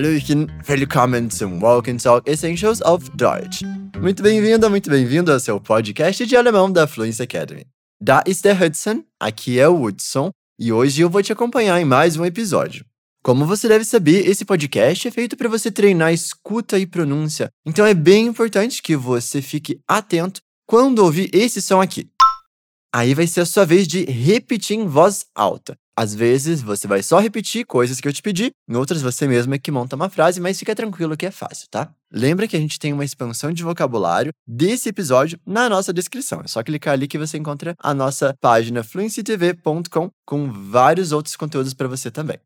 Hallöchen, willkommen zum Walk and Talk Essentials auf Deutsch. Muito bem-vinda, muito bem-vindo ao seu podcast de alemão da Fluency Academy. Da ist der Hudson, aqui é o Hudson, e hoje eu vou te acompanhar em mais um episódio. Como você deve saber, esse podcast é feito para você treinar escuta e pronúncia, então é bem importante que você fique atento quando ouvir esse som aqui. Aí vai ser a sua vez de repetir em voz alta. Às vezes você vai só repetir coisas que eu te pedi, em outras você mesmo é que monta uma frase, mas fica tranquilo que é fácil, tá? Lembra que a gente tem uma expansão de vocabulário desse episódio na nossa descrição. É só clicar ali que você encontra a nossa página fluencytv.com com vários outros conteúdos para você também.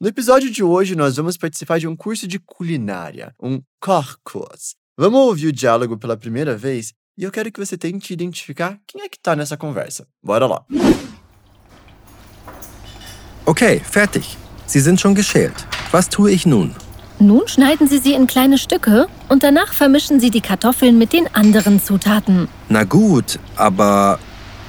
No episódio de hoje, nós vamos participar de um curso de culinária, um Kochkurs. Vamos ouvir o diálogo pela primeira vez e eu quero que você tente identificar quem é que tá nessa conversa. Bora lá! Okay, fertig. Sie sind schon geschält. Was tue ich nun? Nun schneiden Sie sie in kleine Stücke und danach vermischen Sie die Kartoffeln mit den anderen Zutaten. Na gut, aber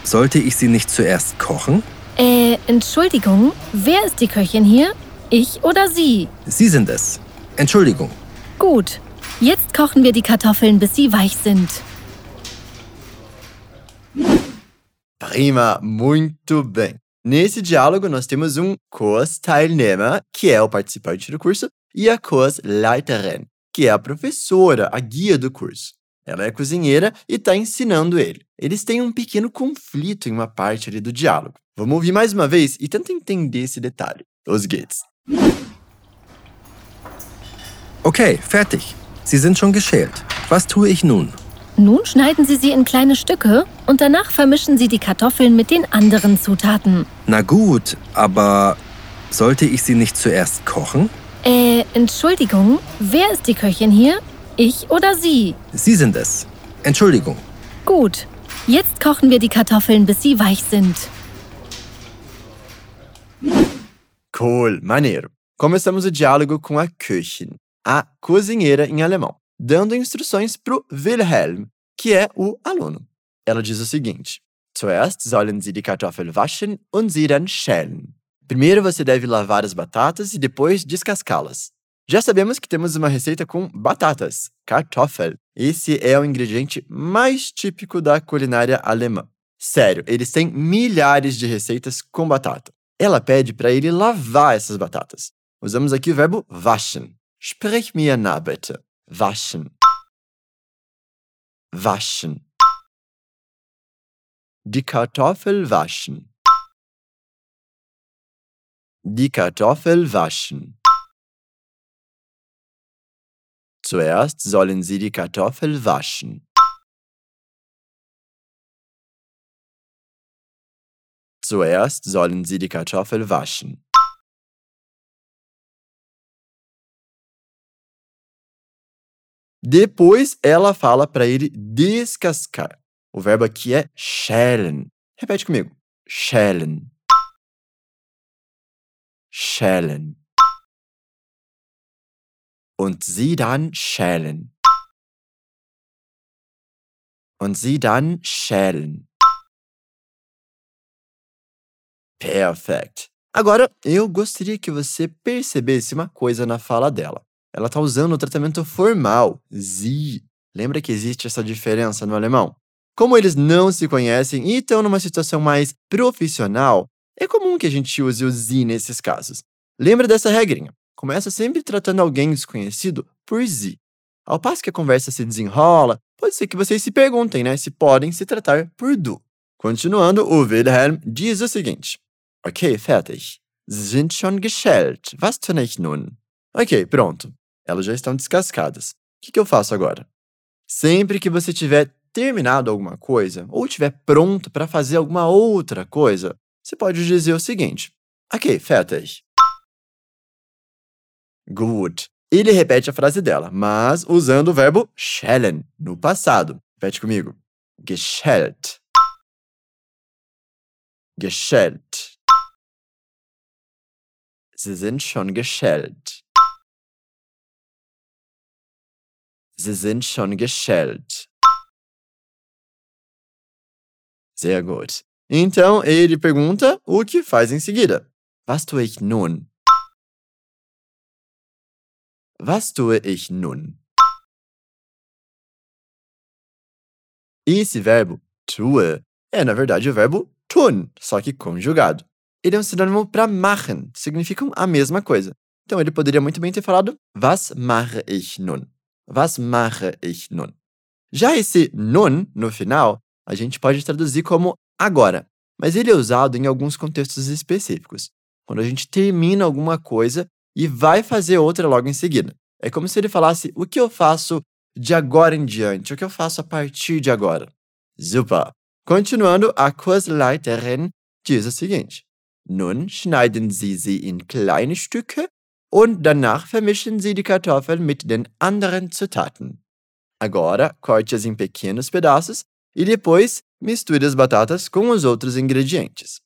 sollte ich sie nicht zuerst kochen? Äh, Entschuldigung, wer ist die Köchin hier? Ich oder Sie? Sie sind es. Entschuldigung. Gut, jetzt kochen wir die Kartoffeln, bis sie weich sind. Prima, muito bem. Nesse diálogo, nós temos um Kursteilnehmer, que é o participante do curso, e a Kursleiterin, que é a professora, a guia do curso. Ela é cozinheira e está ensinando ele. Eles têm um pequeno conflito em uma parte ali do diálogo. Vamos ouvir mais uma vez e tenta entender esse detalhe. Os geht's. Okay, fertig. Sie sind schon geschält. Was tue ich nun? Nun schneiden Sie sie in kleine Stücke und danach vermischen Sie die Kartoffeln mit den anderen Zutaten. Na gut, aber sollte ich sie nicht zuerst kochen? Äh, Entschuldigung, wer ist die Köchin hier? Ich oder Sie? Sie sind es. Entschuldigung. Gut, jetzt kochen wir die Kartoffeln, bis sie weich sind. Cool, maneiro. Começamos o diálogo com a Köchin, a cozinheira em alemão, dando instruções para o Wilhelm, que é o aluno. Ela diz o seguinte: Zuerst sollen Sie die Kartoffel waschen und sie dann schälen. Primeiro você deve lavar as batatas e depois descascá-las. Já sabemos que temos uma receita com batatas, Kartoffel. Esse é o ingrediente mais típico da culinária alemã. Sério, eles têm milhares de receitas com batata. Ela pede para ele lavar essas batatas. Usamos aqui o verbo waschen. Sprich mir nach bitte. Waschen. Waschen. Die Kartoffel waschen. Die Kartoffel waschen. Zuerst sollen Sie die Kartoffel waschen. Zuerst sollen Sie die Kartoffel waschen. Depois ela fala para ele descascar. O verbo aqui é schälen. Repete comigo. Schälen. Schälen. Und sie dann schälen. Und sie dann schälen. Perfect. Agora, eu gostaria que você percebesse uma coisa na fala dela. Ela está usando o tratamento formal, sie. Lembra que existe essa diferença no alemão? Como eles não se conhecem e estão numa situação mais profissional, é comum que a gente use o sie nesses casos. Lembra dessa regrinha? Começa sempre tratando alguém desconhecido por sie. Ao passo que a conversa se desenrola, pode ser que vocês se perguntem, né, se podem se tratar por du. Continuando, o Wilhelm diz o seguinte: Ok, fertig. Sie sind schon geschält. Was tue ich nun? Ok, pronto. Elas já estão descascadas. O que, que eu faço agora? Sempre que você tiver terminado alguma coisa ou estiver pronto para fazer alguma outra coisa, você pode dizer o seguinte: Ok, fertig. Gut. Ele repete a frase dela, mas usando o verbo schellen no passado. Repete comigo. Geschält. Geschält. Sie sind schon geschält. Sie sind schon geschält. Sehr gut. Então ele pergunta o que faz em seguida. Was tue ich nun? Was tue ich nun? E esse verbo tue é, na verdade, o verbo tun, só que conjugado. Ele é um sinônimo para machen, significam a mesma coisa. Então ele poderia muito bem ter falado Was mache ich nun? Was mache ich nun? Já esse nun no final, a gente pode traduzir como agora, mas ele é usado em alguns contextos específicos. Quando a gente termina alguma coisa e vai fazer outra logo em seguida. É como se ele falasse o que eu faço de agora em diante, o que eu faço a partir de agora. Super! Continuando, a Kursleiterin diz o seguinte: Nun schneiden Sie sie in kleine Stücke und danach vermischen Sie die Kartoffeln mit den anderen Zutaten. Agora, corte-as em pequenos pedaços e depois misture as batatas com os outros ingredientes.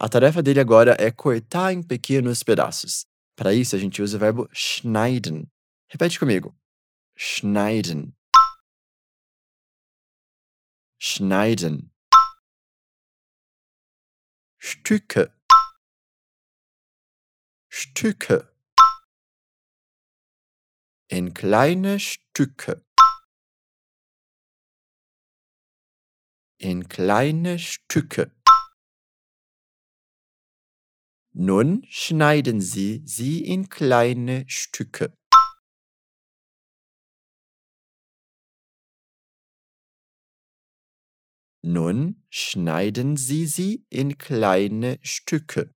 A tarefa dele agora é cortar em pequenos pedaços. Para isso, a gente usa o verbo schneiden. Repete comigo. Schneiden. Schneiden. Stücke. Stücke. In kleine Stücke. In kleine Stücke. Nun schneiden Sie sie in kleine Stücke. Nun schneiden Sie sie in kleine Stücke.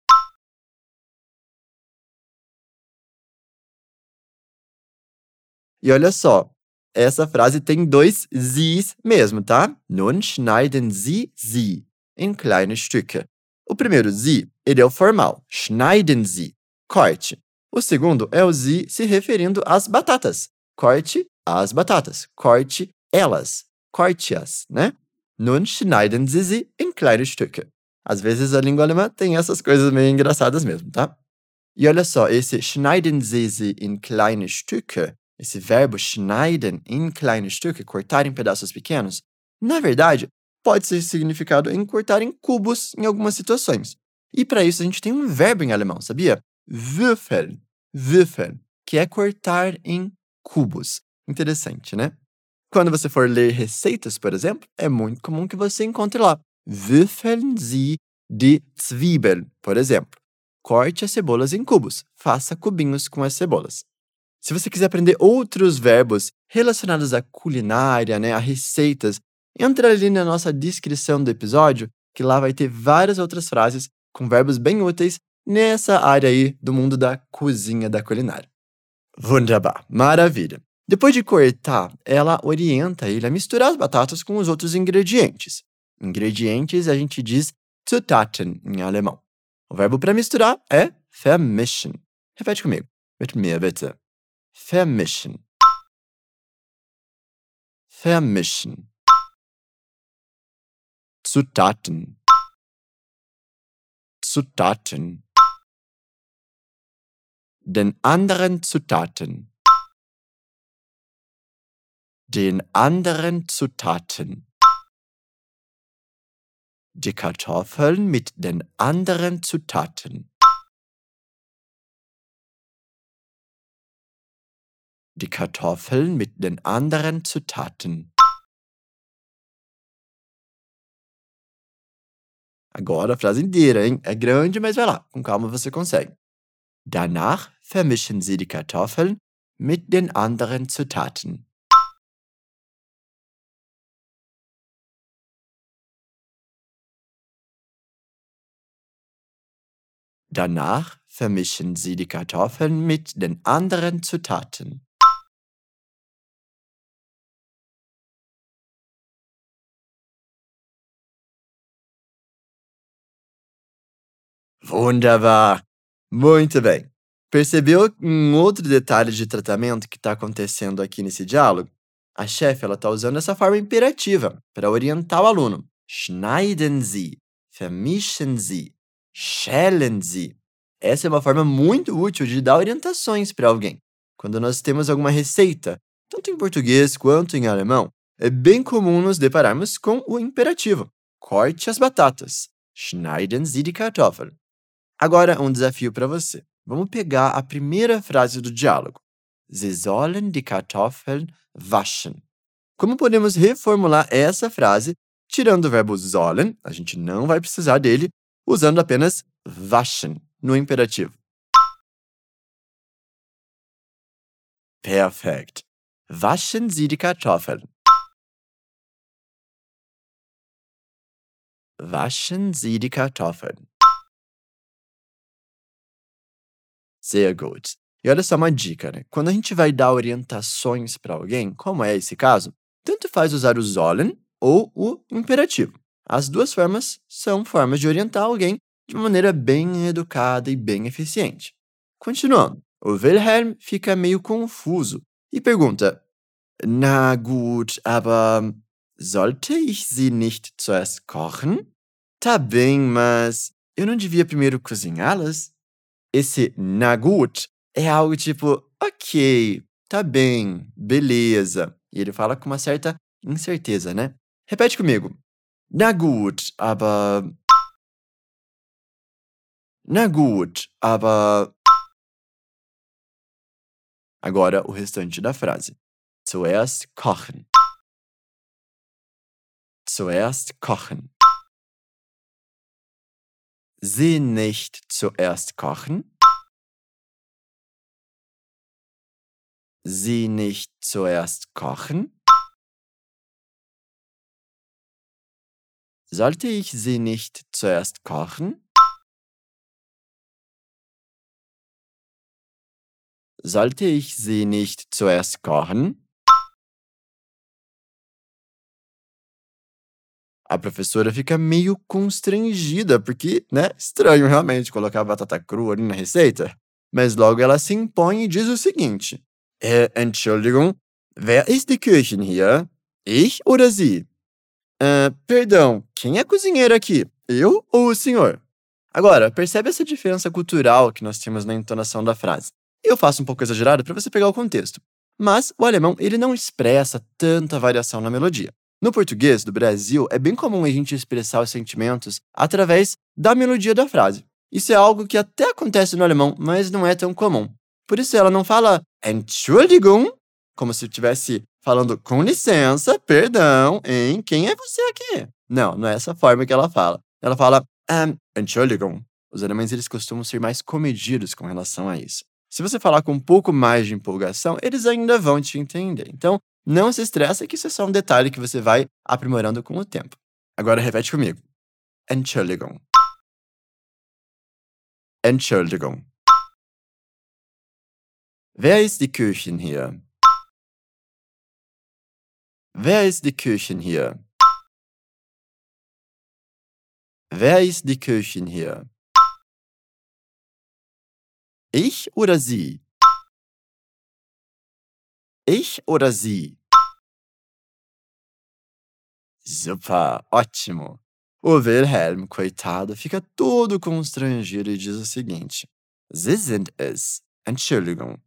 E olha só, essa frase tem dois Z's mesmo, tá? Nun schneiden Sie sie in kleine Stücke. O primeiro Z, ele é o formal, schneiden Sie, corte. O segundo é o Z se referindo às batatas, corte as batatas, corte elas, corte-as, né? Nun schneiden Sie sie in kleine Stücke. Às vezes a língua alemã tem essas coisas meio engraçadas mesmo, tá? E olha só, esse schneiden Sie sie in kleine Stücke, esse verbo schneiden in kleine Stücke, cortar em pedaços pequenos, na verdade, pode ser significado em cortar em cubos em algumas situações. E para isso a gente tem um verbo em alemão, sabia? Würfeln, würfeln, que é cortar em cubos. Interessante, né? Quando você for ler receitas, por exemplo, é muito comum que você encontre lá Würfeln Sie die Zwiebeln, por exemplo. Corte as cebolas em cubos, faça cubinhos com as cebolas. Se você quiser aprender outros verbos relacionados à culinária, né, a receitas, entra ali na nossa descrição do episódio, que lá vai ter várias outras frases com verbos bem úteis nessa área aí do mundo da cozinha da culinária. Wunderbar, maravilha. Depois de cortar, ela orienta ele a misturar as batatas com os outros ingredientes. Ingredientes a gente diz Zutaten em alemão. O verbo para misturar é vermischen. Repete comigo. Mit mir bitte. Vermischen. Vermischen. Zutaten. Zutaten. Den anderen Zutaten den anderen Zutaten. Die Kartoffeln mit den anderen Zutaten. Die Kartoffeln mit den anderen Zutaten. Agora a frase inteira, hein? É grande, mas vai lá, com calma você consegue. Danach vermischen Sie die Kartoffeln mit den anderen Zutaten. Danach vermischen Sie die Kartoffeln mit den anderen Zutaten. Wunderbar! Muito bem. Percebeu um outro detalhe de tratamento que está acontecendo aqui nesse diálogo? A chefe está usando essa forma imperativa para orientar o aluno. Schneiden Sie, vermischen Sie, schälen Sie. Essa é uma forma muito útil de dar orientações para alguém. Quando nós temos alguma receita, tanto em português quanto em alemão, é bem comum nos depararmos com o imperativo. Corte as batatas. Schneiden Sie die Kartoffeln. Agora, um desafio para você. Vamos pegar a primeira frase do diálogo. Sie sollen die Kartoffeln waschen. Como podemos reformular essa frase tirando o verbo sollen, a gente não vai precisar dele, usando apenas waschen no imperativo. Perfekt. Waschen Sie die Kartoffeln. Waschen Sie die Kartoffeln. Sehr gut. E olha só uma dica, né? Quando a gente vai dar orientações para alguém, como é esse caso, tanto faz usar o sollen ou o imperativo. As duas formas são formas de orientar alguém de uma maneira bem educada e bem eficiente. Continuando, o Wilhelm fica meio confuso e pergunta: Na gut, aber sollte ich sie nicht zuerst kochen? Tá bem, mas eu não devia primeiro cozinhá-las? Esse na gut é algo tipo, ok, tá bem, beleza. E ele fala com uma certa incerteza, né? Repete comigo. Na gut, aber. Na gut, aber. Agora o restante da frase. Zuerst kochen. Zuerst kochen. Sie nicht zuerst kochen? Sie nicht zuerst kochen? Sollte ich sie nicht zuerst kochen? Sollte ich sie nicht zuerst kochen? A professora fica meio constrangida, porque, né, estranho realmente colocar batata crua ali na receita. Mas logo ela se impõe e diz o seguinte: äh, Entschuldigung, wer ist die Köchin hier? Ich oder Sie? Uh, perdão, quem é cozinheiro aqui? Eu ou o senhor? Agora, percebe essa diferença cultural que nós temos na entonação da frase. Eu faço um pouco exagerado para você pegar o contexto, mas o alemão ele não expressa tanta variação na melodia. No português do Brasil, é bem comum a gente expressar os sentimentos através da melodia da frase. Isso é algo que até acontece no alemão, mas não é tão comum. Por isso ela não fala Entschuldigung, como se estivesse falando com licença, perdão, em quem é você aqui? Não, não é essa forma que ela fala. Ela fala um, Entschuldigung. Os alemães eles costumam ser mais comedidos com relação a isso. Se você falar com um pouco mais de empolgação, eles ainda vão te entender. Então, não se estressa que isso é só um detalhe que você vai aprimorando com o tempo. Agora repete comigo. Entschuldigung. Entschuldigung. Wer ist die Köchin hier? Wer ist die Köchin hier? Wer ist die Köchin hier? Ich oder sie? Ich oder sie? Super, ótimo. O Wilhelm, coitado, fica todo constrangido e diz o seguinte: Sie sind es. Entschuldigung.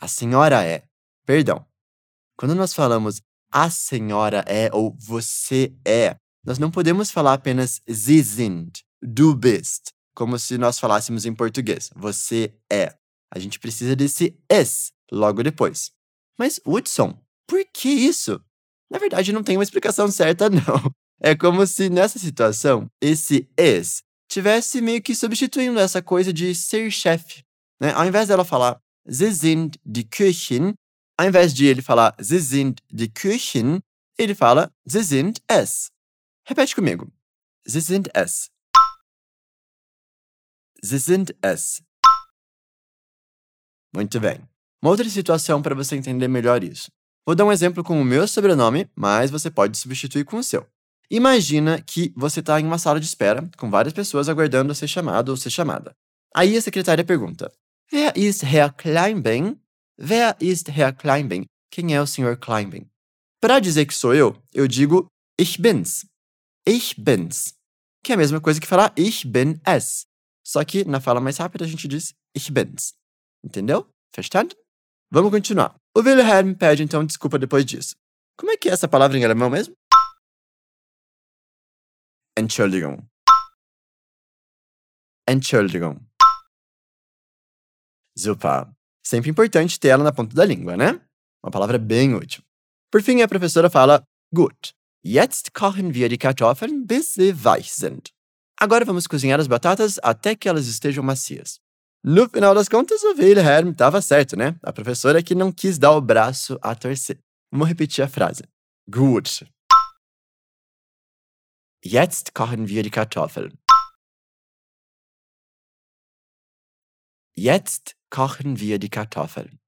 A senhora é. Perdão. Quando nós falamos a senhora é ou você é. Nós não podemos falar apenas Sie sind, du bist, como se nós falássemos em português. Você é. A gente precisa desse es logo depois. Mas, Woodson, por que isso? Na verdade, não tem uma explicação certa, não. É como se nessa situação, esse es tivesse meio que substituindo essa coisa de ser chefe. Né? Ao invés dela falar Sie sind die Köchin, ao invés de ele falar Sie sind die Küchen, ele fala Sie sind es. Repete comigo. Sie sind es. Sie sind es. Muito bem. Uma outra situação para você entender melhor isso. Vou dar um exemplo com o meu sobrenome, mas você pode substituir com o seu. Imagina que você está em uma sala de espera com várias pessoas aguardando ser chamado ou ser chamada. Aí a secretária pergunta: Wer ist Herr Kleinbein? Wer ist Herr Kleinbein? Quem é o Sr. Kleinbein? Para dizer que sou eu, eu digo ich bin's. Ich bin's. Que é a mesma coisa que falar ich bin es. Só que na fala mais rápida a gente diz ich bin's. Entendeu? Verstanden? Vamos continuar. O Wilhelm pede então desculpa depois disso. Como é que é essa palavra em alemão mesmo? Entschuldigung. Entschuldigung. Super. Sempre importante ter ela na ponta da língua, né? Uma palavra bem útil. Por fim, a professora fala: Gut, jetzt kochen wir die Kartoffeln bis sie weich sind. Agora vamos cozinhar as batatas até que elas estejam macias. No final das contas, o Wilhelm estava certo, né? A professora que não quis dar o braço a torcer. Vamos repetir a frase. Gut. Jetzt kochen wir die Kartoffeln. Jetzt kochen wir die Kartoffeln.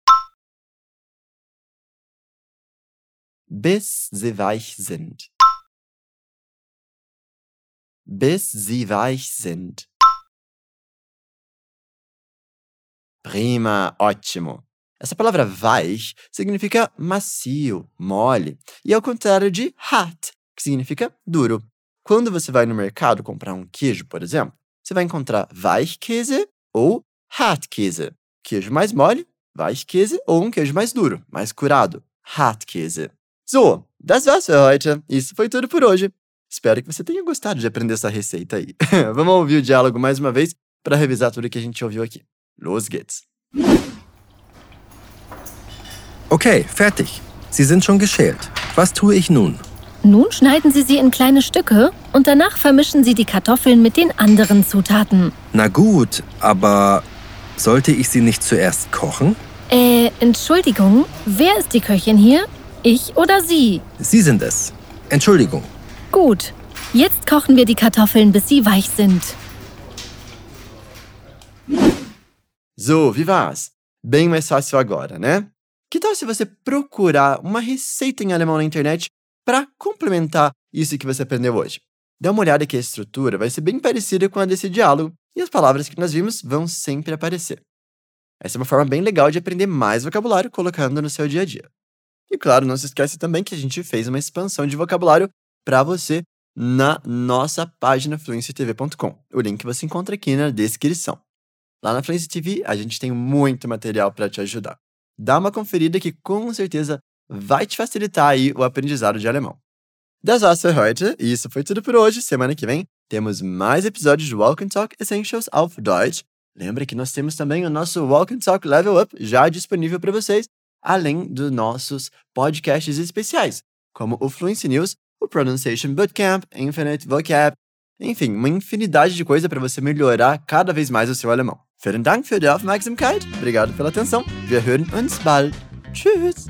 Bis sie weich sind. Bis sie weich sind. Prima, ótimo. Essa palavra weich significa macio, mole, e é o contrário de hart, que significa duro. Quando você vai no mercado comprar um queijo, por exemplo, você vai encontrar Weichkäse ou Hartkäse. Queijo mais mole, Weichkäse, ou um queijo mais duro, mais curado, Hartkäse. So, das war's für heute. Isso foi tudo por hoje. Espero que você tenha gostado de aprender essa receita aí. Vamos ouvir o diálogo mais uma vez para revisar tudo que a gente ouviu aqui. Los geht's. Okay, fertig. Sie sind schon geschält. Was tue ich nun? Nun schneiden Sie sie in kleine Stücke und danach vermischen Sie die Kartoffeln mit den anderen Zutaten. Na gut, aber sollte ich sie nicht zuerst kochen? Äh, Entschuldigung, wer ist die Köchin hier? Ich oder Sie? Sie sind es. Entschuldigung. Gut, jetzt kochen wir die Kartoffeln, bis sie weich sind. Wie war's? Bem mais fácil agora, né? Que tal se você procurar uma receita em alemão na internet para complementar isso que você aprendeu hoje? Dá uma olhada que a estrutura vai ser bem parecida com a desse diálogo e as palavras que nós vimos vão sempre aparecer. Essa é uma forma bem legal de aprender mais vocabulário colocando no seu dia a dia. E claro, não se esquece também que a gente fez uma expansão de vocabulário para você na nossa página fluencytv.com. O link você encontra aqui na descrição. Lá na Fluency TV, a gente tem muito material para te ajudar. Dá uma conferida que com certeza vai te facilitar aí o aprendizado de alemão. Das war's für heute. E isso foi tudo por hoje. Semana que vem temos mais episódios de Walk and Talk Essentials auf Deutsch. Lembra que nós temos também o nosso Walk and Talk Level Up já disponível para vocês, além dos nossos podcasts especiais, como o Fluency News, o Pronunciation Bootcamp, Infinite Vocab, enfim, uma infinidade de coisa para você melhorar cada vez mais o seu alemão. Vielen Dank für die Aufmerksamkeit. Obrigado pela atenção. Wir hören uns bald. Tschüss.